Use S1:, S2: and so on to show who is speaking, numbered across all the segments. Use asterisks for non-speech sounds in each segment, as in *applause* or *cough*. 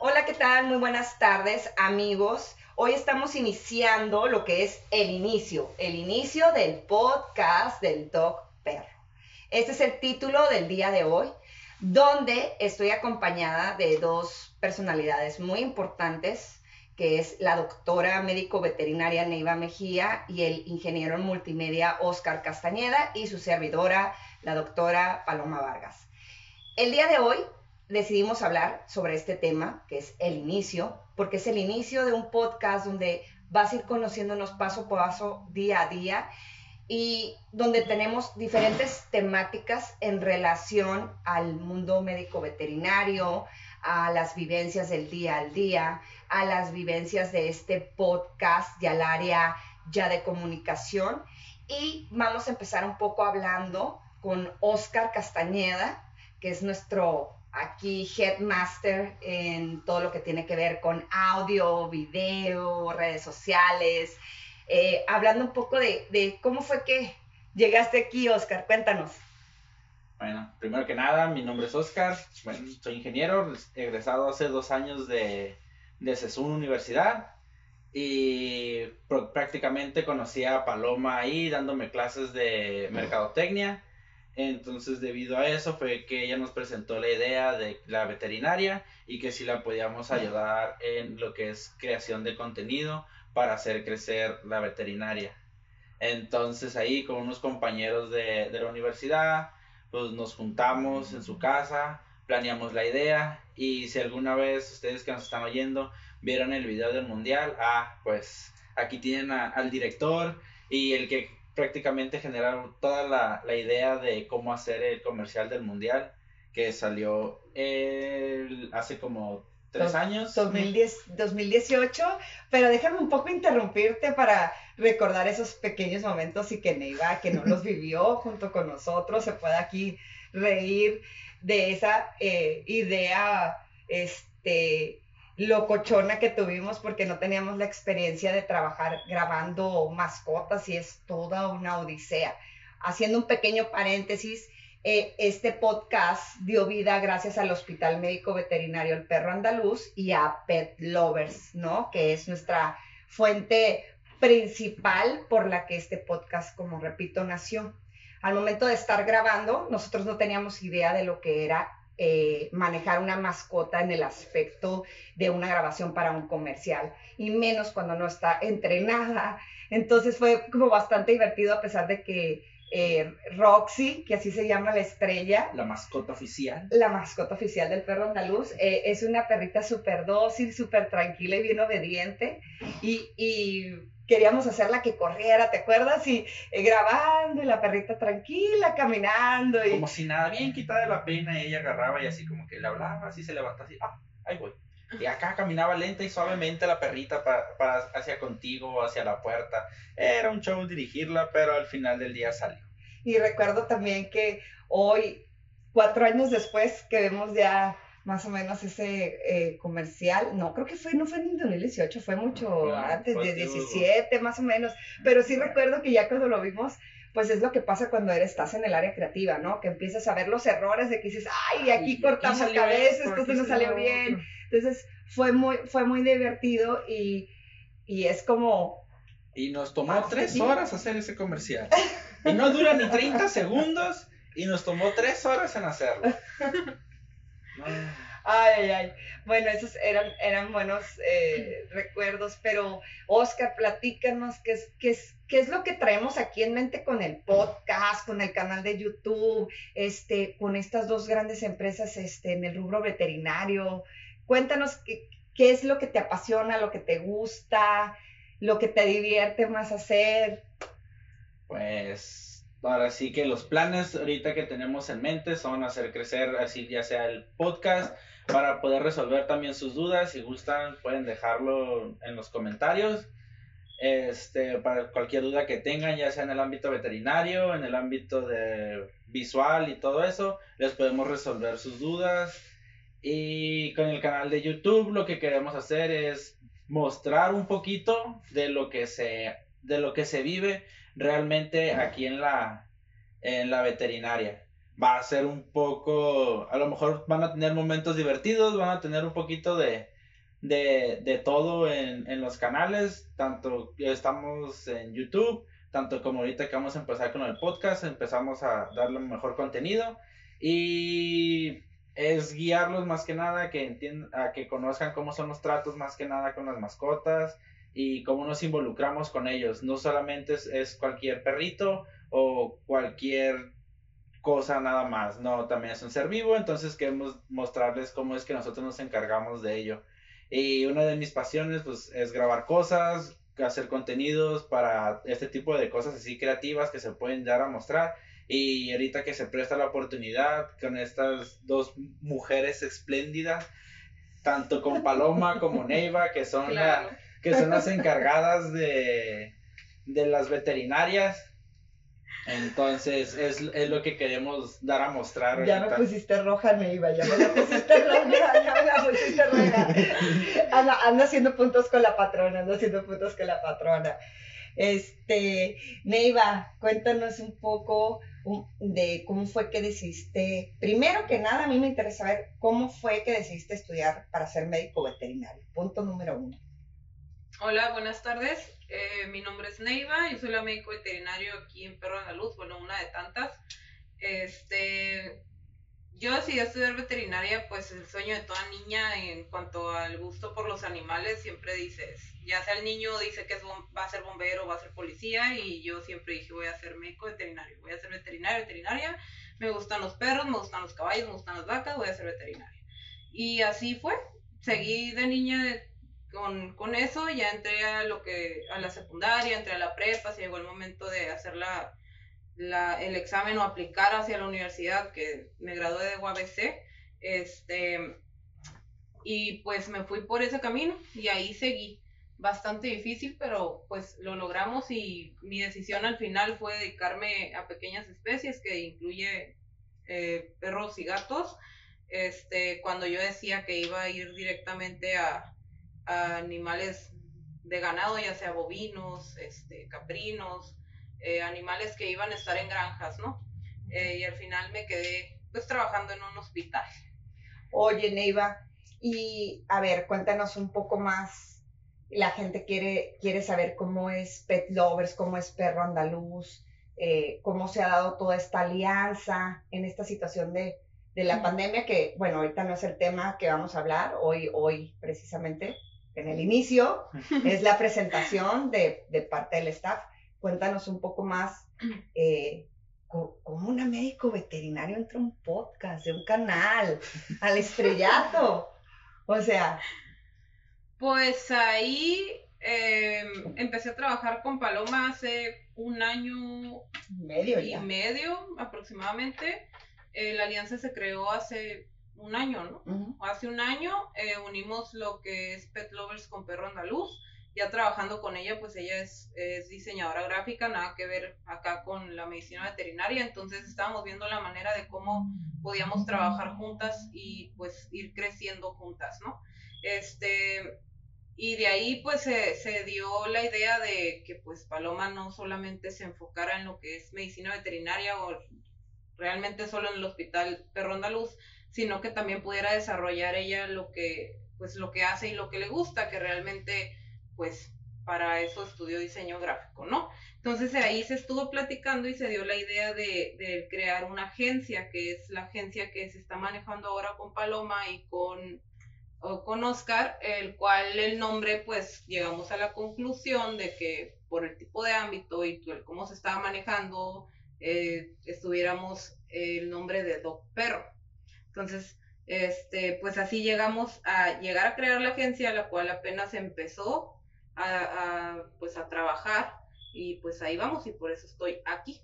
S1: Hola, ¿qué tal? Muy buenas tardes, amigos. Hoy estamos iniciando lo que es el inicio, el inicio del podcast del Doc Perro. Este es el título del día de hoy, donde estoy acompañada de dos personalidades muy importantes, que es la doctora médico veterinaria Neiva Mejía y el ingeniero en multimedia Oscar Castañeda y su servidora, la doctora Paloma Vargas. El día de hoy decidimos hablar sobre este tema, que es el inicio, porque es el inicio de un podcast donde vas a ir conociéndonos paso por paso, día a día, y donde tenemos diferentes temáticas en relación al mundo médico veterinario, a las vivencias del día al día, a las vivencias de este podcast y al área ya de comunicación. Y vamos a empezar un poco hablando con Oscar Castañeda, que es nuestro aquí headmaster en todo lo que tiene que ver con audio, video, redes sociales, eh, hablando un poco de, cómo fue que llegaste aquí, Oscar, cuéntanos.
S2: Bueno, primero que nada, mi nombre es Oscar, bueno, soy ingeniero, egresado hace dos años de, de Universidad y prácticamente conocí a Paloma ahí dándome clases de mercadotecnia entonces, debido a eso fue que ella nos presentó la idea de la veterinaria y que si la podíamos ayudar en lo que es creación de contenido para hacer crecer la veterinaria. Entonces ahí con unos compañeros de, de la universidad, pues nos juntamos en su casa, planeamos la idea y si alguna vez ustedes que nos están oyendo vieron el video del mundial, ah, pues aquí tienen al director y el que prácticamente generaron toda la, la, idea de cómo hacer el comercial del mundial que salió el, hace como tres años.
S1: 2010, 2018, pero déjame un poco interrumpirte para recordar esos pequeños momentos y que Neiva, que no los *laughs* vivió junto con nosotros, se pueda aquí reír de esa eh, idea este, locochona que tuvimos porque no teníamos la experiencia de trabajar grabando mascotas y es toda una odisea. Haciendo un pequeño paréntesis, eh, este podcast dio vida gracias al Hospital Médico Veterinario El Perro Andaluz y a Pet Lovers, ¿no? Que es nuestra fuente principal por la que este podcast, como repito, nació. Al momento de estar grabando, nosotros no teníamos idea de lo que era eh, manejar una mascota en el aspecto de una grabación para un comercial, y menos cuando no está entrenada. Entonces fue como bastante divertido a pesar de que eh, Roxy, que así se llama la estrella.
S2: La mascota oficial.
S1: La mascota oficial del perro andaluz. Eh, es una perrita súper dócil, súper tranquila y bien obediente. Y, y queríamos hacerla que corriera, ¿te acuerdas? Y eh, grabando y la perrita tranquila, caminando. Y...
S2: Como si nada, bien quitada de la pena, ella agarraba y así como que le hablaba, así se levantaba, así, ah, ahí voy. Y acá caminaba lenta y suavemente la perrita para, para hacia contigo, hacia la puerta. Era un show dirigirla, pero al final del día salió.
S1: Y recuerdo también que hoy, cuatro años después, que vemos ya más o menos ese eh, comercial. No, creo que fue, no fue en 2018, fue mucho antes, de 17 más o menos. Pero sí recuerdo que ya cuando lo vimos, pues es lo que pasa cuando eres, estás en el área creativa, ¿no? Que empiezas a ver los errores de que dices, ay, aquí cortamos cabezas, esto no salió bien. Entonces fue muy, fue muy divertido y, y es como...
S2: Y nos tomó tres horas hacer ese comercial. Y no dura ni 30 segundos y nos tomó tres horas en hacerlo. *laughs*
S1: Ay, ay, Bueno, esos eran, eran buenos eh, recuerdos, pero Oscar, platícanos qué es, qué, es, qué es lo que traemos aquí en mente con el podcast, con el canal de YouTube, este, con estas dos grandes empresas este, en el rubro veterinario. Cuéntanos qué, qué es lo que te apasiona, lo que te gusta, lo que te divierte más hacer.
S2: Pues Ahora sí que los planes ahorita que tenemos en mente son hacer crecer así ya sea el podcast para poder resolver también sus dudas. Si gustan pueden dejarlo en los comentarios. Este, para cualquier duda que tengan, ya sea en el ámbito veterinario, en el ámbito de visual y todo eso, les podemos resolver sus dudas. Y con el canal de YouTube lo que queremos hacer es mostrar un poquito de lo que se de lo que se vive realmente aquí en la, en la veterinaria. va a ser un poco, a lo mejor van a tener momentos divertidos, van a tener un poquito de, de, de todo en, en los canales, tanto estamos en YouTube, tanto como ahorita que vamos a empezar con el podcast, empezamos a darle mejor contenido y es guiarlos más que nada, que entiendan, a que conozcan cómo son los tratos más que nada con las mascotas y cómo nos involucramos con ellos. No solamente es, es cualquier perrito o cualquier cosa nada más, no, también es un ser vivo, entonces queremos mostrarles cómo es que nosotros nos encargamos de ello. Y una de mis pasiones pues es grabar cosas, hacer contenidos para este tipo de cosas así creativas que se pueden dar a mostrar y ahorita que se presta la oportunidad con estas dos mujeres espléndidas, tanto con Paloma como Neiva, que son, que son las encargadas de, de las veterinarias. Entonces, es, es, lo que queremos dar a mostrar.
S1: Ya me pusiste roja, Neiva, ya me la pusiste roja, ya me la pusiste roja. Anda, anda haciendo puntos con la patrona, anda haciendo puntos con la patrona. Este, Neiva, cuéntanos un poco de cómo fue que decidiste, primero que nada, a mí me interesa saber cómo fue que decidiste estudiar para ser médico veterinario. Punto número uno.
S3: Hola, buenas tardes. Eh, mi nombre es Neiva, y soy la médico veterinario aquí en Perro Andaluz, bueno, una de tantas. Este, yo decidí estudiar veterinaria, pues el sueño de toda niña en cuanto al gusto por los animales, siempre dices, ya sea el niño dice que va a ser bombero, va a ser policía, y yo siempre dije, voy a ser médico veterinario, voy a ser veterinario, veterinaria, me gustan los perros, me gustan los caballos, me gustan las vacas, voy a ser veterinaria. Y así fue, seguí de niña con, eso, ya entré a lo que, a la secundaria, entré a la prepa, se llegó el momento de hacer la, el examen o aplicar hacia la universidad, que me gradué de UABC, este, y pues me fui por ese camino y ahí seguí. Bastante difícil, pero pues lo logramos y mi decisión al final fue dedicarme a pequeñas especies que incluye eh, perros y gatos. Este, cuando yo decía que iba a ir directamente a, a animales de ganado, ya sea bovinos, este, caprinos, eh, animales que iban a estar en granjas, ¿no? Eh, y al final me quedé pues trabajando en un hospital.
S1: Oye, Neiva, y a ver, cuéntanos un poco más. La gente quiere, quiere saber cómo es Pet Lovers, cómo es Perro Andaluz, eh, cómo se ha dado toda esta alianza en esta situación de, de la pandemia, que bueno, ahorita no es el tema que vamos a hablar, hoy, hoy precisamente, en el inicio, es la presentación de, de parte del staff cuéntanos un poco más eh, cómo un médico veterinario entra a un podcast, de un canal, al estrellato. O sea.
S3: Pues ahí em, empecé a trabajar con Paloma hace un año
S1: medio
S3: y medio aproximadamente. Eh, la alianza se creó hace un año, ¿no? Hace un año eh, unimos lo que es Pet Lovers con Perro Andaluz ya trabajando con ella, pues ella es, diseñadora gráfica, nada que ver acá con la medicina veterinaria, entonces estábamos viendo la manera de cómo podíamos trabajar juntas y pues ir creciendo juntas, ¿no? Este, y de ahí pues se, se, dio la idea de que pues Paloma no solamente se enfocara en lo que es medicina veterinaria o realmente solo en el hospital Perro Andaluz, sino que también pudiera desarrollar ella lo que pues lo que hace y lo que le gusta, que realmente pues para eso estudió diseño gráfico, ¿no? Entonces ahí se estuvo platicando y se dio la idea de, crear una agencia, que es la agencia que se está manejando ahora con Paloma y con, con Oscar, el cual el nombre, pues llegamos a la conclusión de que por el tipo de ámbito y cómo se estaba manejando, eh, estuviéramos el nombre de Doc Perro. Entonces, este, pues así llegamos a llegar a crear la agencia, la cual apenas empezó a, pues a trabajar y pues ahí vamos y por eso estoy aquí.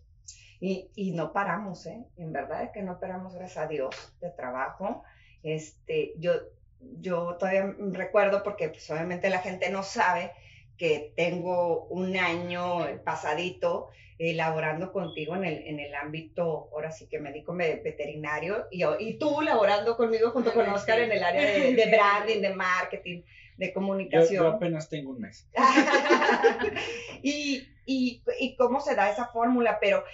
S1: Y, y no paramos, ¿eh? En verdad es que no paramos, gracias a Dios, de trabajo. Este, yo, yo todavía recuerdo porque pues obviamente la gente no sabe que tengo un año pasadito elaborando contigo en el, en el ámbito, ahora sí que médico veterinario, y, y tú laborando conmigo junto con Oscar en el área de, *laughs* de branding, de marketing de comunicación.
S2: Yo, apenas tengo un mes. *laughs*
S1: y, y, y, cómo se da esa fórmula, pero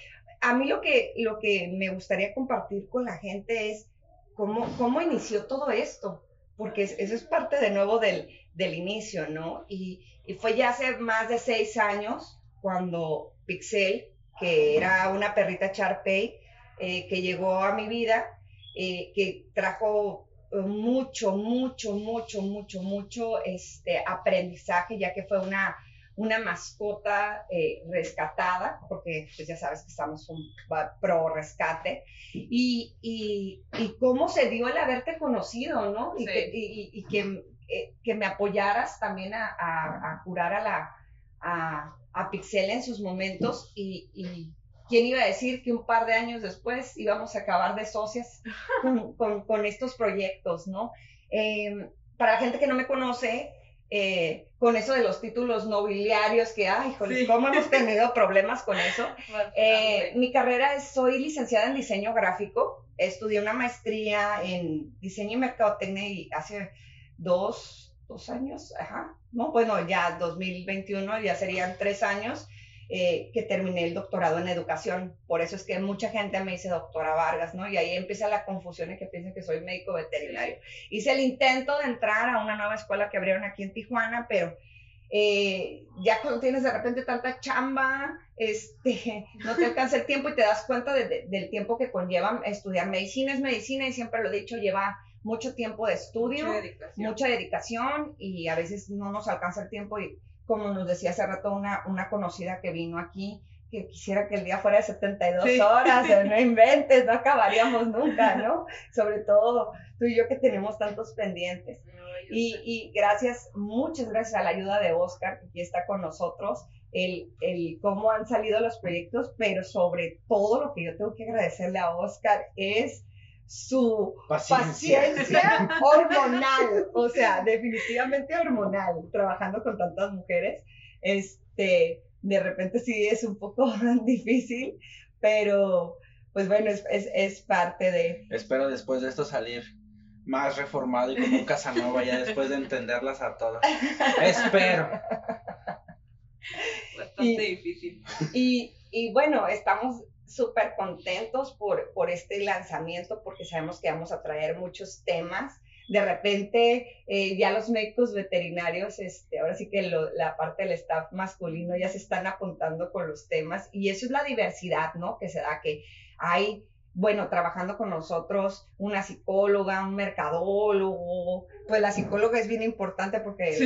S1: a mí lo que, lo que me gustaría compartir con la gente es cómo, cómo inició todo esto, porque eso es parte de nuevo del, del inicio, ¿no? Y, y fue ya hace más de seis años cuando Pixel, que era una perrita Charpey, eh, que llegó a mi vida, eh, que trajo mucho, mucho, mucho, mucho, mucho este, aprendizaje, ya que fue una, una mascota eh, rescatada, porque pues ya sabes que estamos un pro rescate, y, y, y, cómo se dio el haberte conocido, ¿no? Y, que, y, que, que, me apoyaras también a, a, curar a la... A, a Pixel en sus momentos y, ¿quién iba a decir que un par de años después íbamos a acabar de socias con, estos proyectos, ¿no? Em, para la gente que no me conoce, eh, con eso de los títulos nobiliarios, que, ay, joder, ¿cómo hemos tenido *laughs* problemas con eso? Eh, mi carrera es, soy licenciada en diseño gráfico, estudié una maestría en diseño y mercadotecnia y hace dos, dos años, ajá, no, bueno, ya 2021, ya serían tres años. Eh, que terminé el doctorado en educación. Por eso es que mucha gente me dice doctora Vargas, ¿no? Y ahí empieza la confusión y que piensan que soy médico veterinario. Hice el intento de entrar a una nueva escuela que abrieron aquí en Tijuana, pero eh, ya cuando tienes de repente tanta chamba, este, *laughs* no te alcanza el tiempo y te das cuenta del tiempo que conlleva estudiar medicina. Es medicina y siempre lo he dicho, lleva mucho tiempo de estudio, mucha dedicación. y a veces no nos alcanza el tiempo y como nos decía hace rato una, una conocida que vino aquí, que quisiera que el día fuera de 72 horas, no *laughs* inventes, no acabaríamos nunca, ¿no? Sobre todo tú y yo que tenemos tantos pendientes. y, y, gracias, muchas gracias a la ayuda de Oscar, que aquí está con nosotros, el, el cómo han salido los proyectos, pero sobre todo lo que yo tengo que agradecerle a Oscar es su paciencia. *laughs* hormonal, o sea, definitivamente hormonal, trabajando con tantas mujeres. Este, de repente sí es un poco *laughs* difícil, pero pues bueno, es, es, parte de...
S2: Espero después de esto salir más reformado y como un Casanova ya después de entenderlas a todas. Espero.
S3: Bastante difícil.
S1: Y, y bueno, estamos súper contentos por, por este lanzamiento porque sabemos que vamos a traer muchos temas. De repente, eh, ya los médicos veterinarios, este, ahora sí que la parte del staff masculino ya se están apuntando con los temas y eso es la diversidad, ¿no? Que se da que hay bueno, trabajando con nosotros, una psicóloga, un mercadólogo, pues la psicóloga es bien importante porque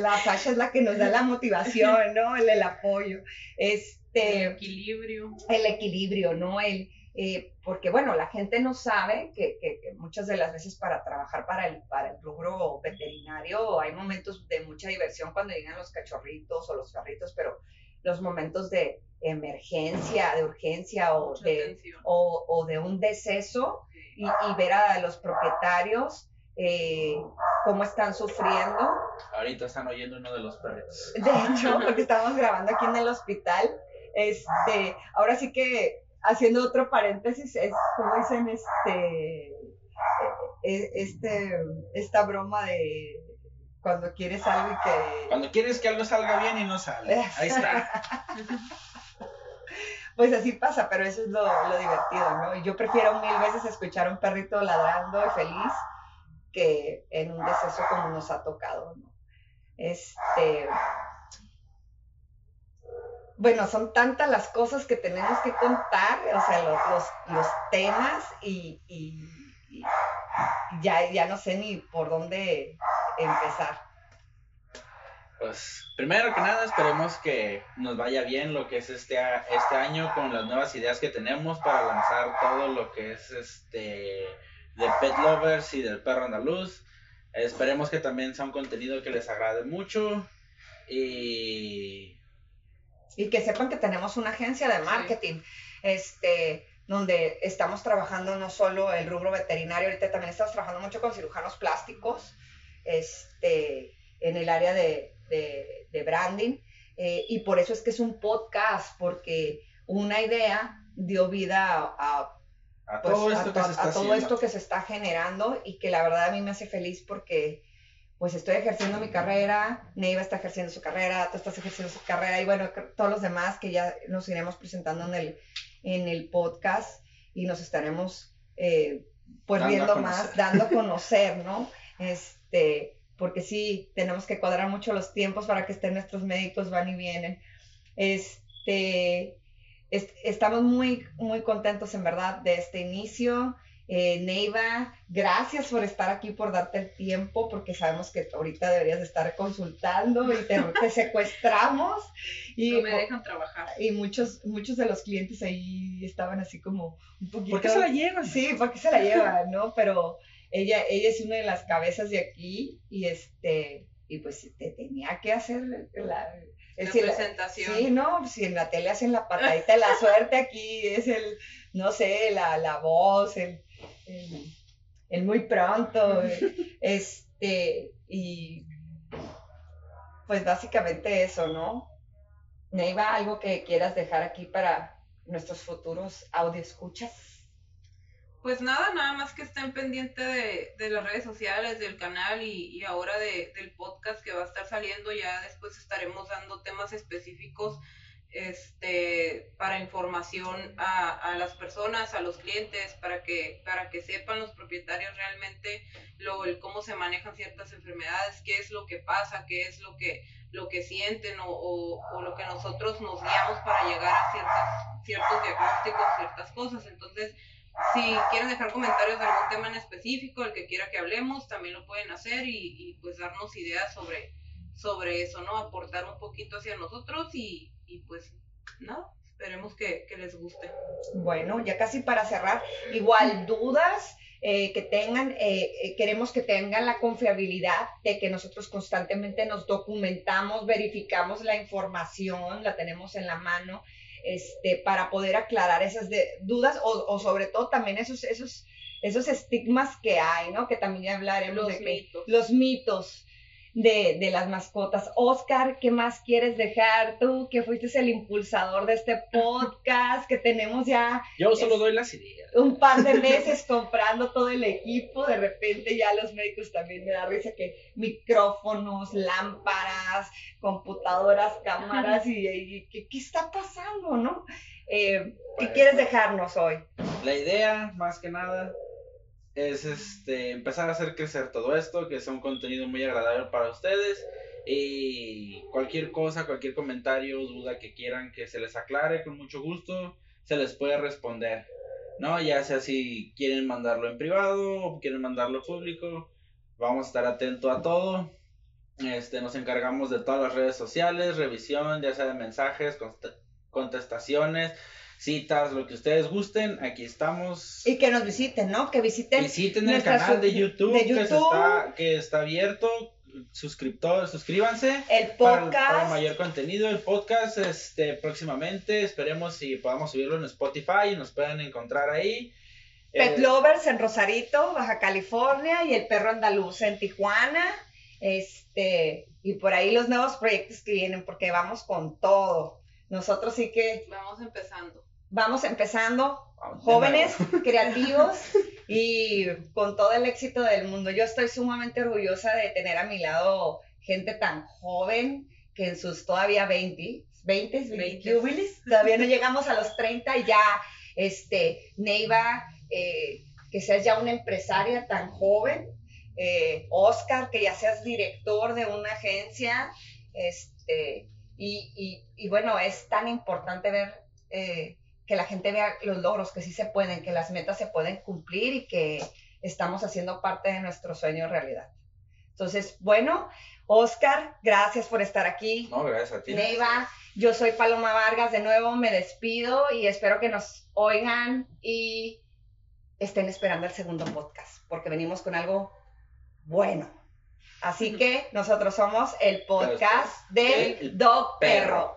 S1: la Sasha es la que nos da la motivación, ¿no? El, el apoyo. Es,
S3: este, el equilibrio.
S1: El equilibrio, ¿no? El, eh, porque bueno, la gente no sabe que, muchas de las veces para trabajar para el, para el rubro veterinario hay momentos de mucha diversión cuando llegan los cachorritos o los carritos, pero los momentos de emergencia, de urgencia o, de, o, de, un deceso y, ver a los propietarios eh, cómo están sufriendo.
S2: Ahorita están oyendo uno de los perritos.
S1: De hecho, porque estamos grabando aquí en el hospital este, ahora sí que haciendo otro paréntesis, es como dicen este, e, este, esta broma de cuando quieres algo y que...
S2: Cuando quieres que algo salga bien y no sale. Ahí está. *laughs*
S1: pues así pasa, pero eso es lo, lo divertido, ¿no? Yo prefiero mil veces escuchar a un perrito ladrando y feliz que en un deceso como nos ha tocado, ¿no? Este, bueno, son tantas las cosas que tenemos que contar, o sea, los, los, temas y, ya, ya no sé ni por dónde empezar.
S2: Pues primero que nada esperemos que nos vaya bien lo que es este, este año con las nuevas ideas que tenemos para lanzar todo lo que es este de Pet Lovers y del perro andaluz. Esperemos que también sea un contenido que les agrade mucho y
S1: y que sepan que tenemos una agencia de marketing, este, donde estamos trabajando no solo el rubro veterinario, ahorita también estamos trabajando mucho con cirujanos plásticos, este, en el área de, branding, eh, y por eso es que es un podcast, porque una idea dio vida a,
S2: todo, esto, que se está
S1: todo esto que se está generando y que la verdad a mí me hace feliz porque pues estoy ejerciendo mi carrera, Neiva está ejerciendo su carrera, tú estás ejerciendo su carrera y bueno, todos los demás que ya nos iremos presentando en el, en el podcast y nos estaremos eh, pues viendo más, dando a *laughs* conocer, ¿no? Este, porque sí, tenemos que cuadrar mucho los tiempos para que estén nuestros médicos, van y vienen. Este, estamos muy, muy contentos en verdad de este inicio. Eh, Neiva, gracias por estar aquí, por darte el tiempo, porque sabemos que ahorita deberías estar consultando y *laughs* te, secuestramos. Y,
S3: no me dejan trabajar.
S1: Y muchos, muchos de los clientes ahí estaban así como un poquito...
S2: ¿Por qué se la llevan?
S1: Sí, porque se la llevan, ¿no? Pero ella, ella es una de las cabezas de aquí y este, y pues te tenía que hacer la,
S3: la presentación.
S1: sí, no, si en la tele hacen la patadita de la suerte, aquí es el, no sé, la, la voz, el, el, muy pronto, *laughs* este, y pues básicamente eso, ¿no? Neiva, algo que quieras dejar aquí para nuestros futuros audio escuchas.
S3: Pues nada, nada más que estén pendientes de, las redes sociales, del canal y, ahora del podcast que va a estar saliendo. Ya después estaremos dando temas específicos este, para información a, las personas, a los clientes, para que, para que sepan los propietarios realmente lo, el cómo se manejan ciertas enfermedades, qué es lo que pasa, qué es lo que, lo que sienten o, o, lo que nosotros nos guiamos para llegar a ciertas, ciertos diagnósticos, ciertas cosas. Entonces, si quieren dejar comentarios de algún tema en específico, el que quiera que hablemos, también lo pueden hacer y, pues darnos ideas sobre, sobre eso, ¿no? Aportar un poquito hacia nosotros y, pues nada, esperemos que, les guste.
S1: Bueno, ya casi para cerrar, igual dudas. Eh, que tengan, eh, eh, queremos que tengan la confiabilidad de que nosotros constantemente nos documentamos, verificamos la información, la tenemos en la mano este, para poder aclarar esas dudas o, sobre todo también esos, esos, esos estigmas que hay, ¿no? Que también ya hablaremos
S3: los de mitos.
S1: los mitos de, de, las mascotas. Oscar, ¿qué más quieres dejar tú? Que fuiste el impulsador de este *laughs* podcast, que tenemos ya...
S2: Yo solo doy las ideas.
S1: Un par de *laughs* meses comprando todo el equipo, de repente ya los médicos también me da risa que micrófonos, lámparas, computadoras, cámaras, y, ¿qué, está pasando, no? Eh, ¿Qué quieres dejarnos hoy?
S2: La idea, más que nada, es este empezar a hacer crecer todo esto, que sea un contenido muy agradable para ustedes. Y cualquier cosa, cualquier comentario, duda que quieran que se les aclare, con mucho gusto, se les puede responder. ¿No? Ya sea si quieren mandarlo en privado o quieren mandarlo público, vamos a estar atentos a todo. Este, nos encargamos de todas las redes sociales, revisión, ya sea de mensajes, contestaciones, citas, lo que ustedes gusten, aquí estamos.
S1: Y que nos visiten, ¿no? Que visiten.
S2: Visiten el canal de YouTube, Que, está, que está abierto. Suscriptores, suscríbanse.
S1: El podcast.
S2: Para, mayor contenido. El podcast, este, próximamente. Esperemos si podamos subirlo en Spotify y nos puedan encontrar ahí.
S1: Pet eh, Lovers en Rosarito, Baja California, y el perro andaluz en Tijuana. Este, y por ahí los nuevos proyectos que vienen, porque vamos con todo. Nosotros sí que.
S3: Vamos empezando
S1: vamos empezando, jóvenes, *laughs* creativos y con todo el éxito del mundo. Yo estoy sumamente orgullosa de tener a mi lado gente tan joven que en sus todavía 20, 20, 20, todavía no llegamos a los 30 y ya, este, Neiva, eh, que seas ya una empresaria tan joven, eh, Oscar, que ya seas director de una agencia, este, y, y, bueno, es tan importante ver eh, que la gente vea los logros, que sí se pueden, que las metas se pueden cumplir y que estamos haciendo parte de nuestro sueño realidad. Entonces, bueno, Oscar, gracias por estar aquí.
S2: No, gracias a ti.
S1: Neiva, yo soy Paloma Vargas, de nuevo me despido y espero que nos oigan y estén esperando el segundo podcast, porque venimos con algo bueno. Así que nosotros somos el podcast del Dog Perro.